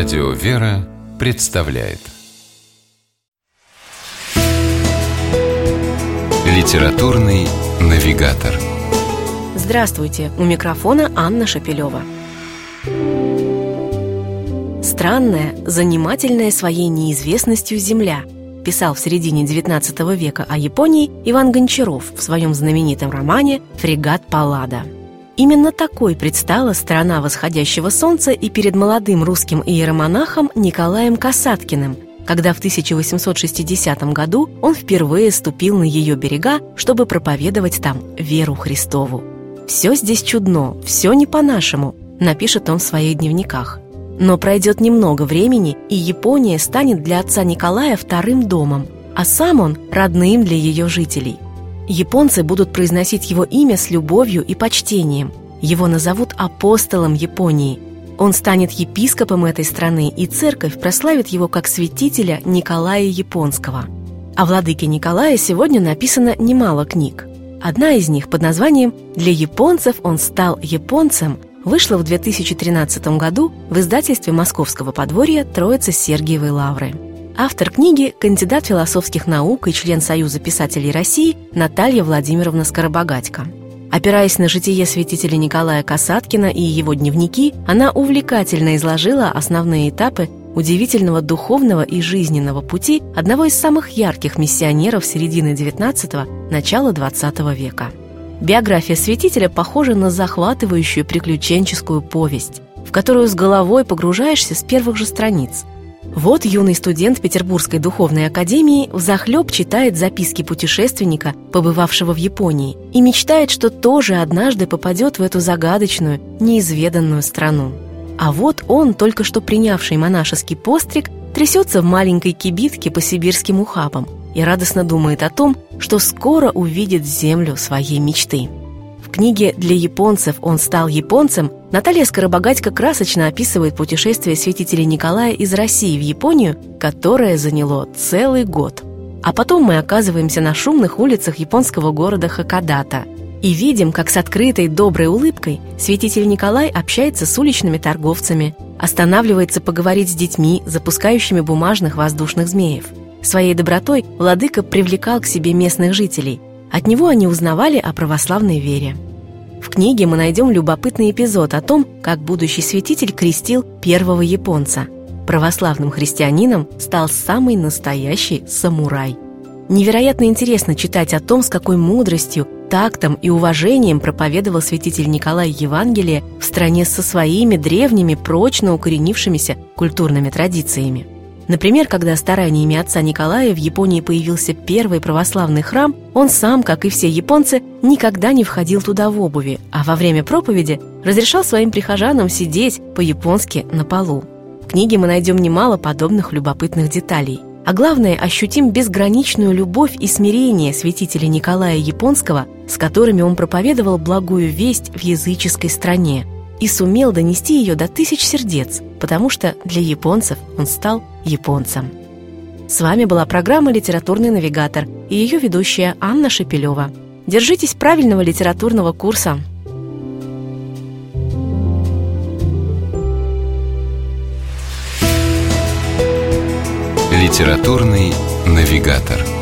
Радио «Вера» представляет Литературный навигатор Здравствуйте! У микрофона Анна Шапилева. Странная, занимательная своей неизвестностью Земля писал в середине XIX века о Японии Иван Гончаров в своем знаменитом романе «Фрегат Паллада». Именно такой предстала страна восходящего солнца и перед молодым русским иеромонахом Николаем Касаткиным, когда в 1860 году он впервые ступил на ее берега, чтобы проповедовать там веру Христову. «Все здесь чудно, все не по-нашему», напишет он в своих дневниках. Но пройдет немного времени, и Япония станет для отца Николая вторым домом, а сам он – родным для ее жителей – Японцы будут произносить его имя с любовью и почтением. Его назовут апостолом Японии. Он станет епископом этой страны, и церковь прославит его как святителя Николая Японского. О владыке Николае сегодня написано немало книг. Одна из них под названием «Для японцев он стал японцем» вышла в 2013 году в издательстве московского подворья Троицы Сергиевой Лавры. Автор книги – кандидат философских наук и член Союза писателей России Наталья Владимировна Скоробогатько. Опираясь на житие святителя Николая Касаткина и его дневники, она увлекательно изложила основные этапы удивительного духовного и жизненного пути одного из самых ярких миссионеров середины XIX – начала XX века. Биография святителя похожа на захватывающую приключенческую повесть, в которую с головой погружаешься с первых же страниц – вот юный студент Петербургской духовной академии взахлеб читает записки путешественника, побывавшего в Японии, и мечтает, что тоже однажды попадет в эту загадочную, неизведанную страну. А вот он, только что принявший монашеский постриг, трясется в маленькой кибитке по сибирским ухабам и радостно думает о том, что скоро увидит землю своей мечты. В книге «Для японцев он стал японцем» Наталья Скоробогатько красочно описывает путешествие святителя Николая из России в Японию, которое заняло целый год. А потом мы оказываемся на шумных улицах японского города Хакодата и видим, как с открытой доброй улыбкой святитель Николай общается с уличными торговцами, останавливается поговорить с детьми, запускающими бумажных воздушных змеев. Своей добротой владыка привлекал к себе местных жителей – от него они узнавали о православной вере. В книге мы найдем любопытный эпизод о том, как будущий святитель крестил первого японца. Православным христианином стал самый настоящий самурай. Невероятно интересно читать о том, с какой мудростью, тактом и уважением проповедовал святитель Николай Евангелие в стране со своими древними, прочно укоренившимися культурными традициями. Например, когда стараниями отца Николая в Японии появился первый православный храм, он сам, как и все японцы, никогда не входил туда в обуви, а во время проповеди разрешал своим прихожанам сидеть по-японски на полу. В книге мы найдем немало подобных любопытных деталей. А главное, ощутим безграничную любовь и смирение святителя Николая Японского, с которыми он проповедовал благую весть в языческой стране – и сумел донести ее до тысяч сердец, потому что для японцев он стал японцем. С вами была программа «Литературный навигатор» и ее ведущая Анна Шепелева. Держитесь правильного литературного курса. «Литературный навигатор»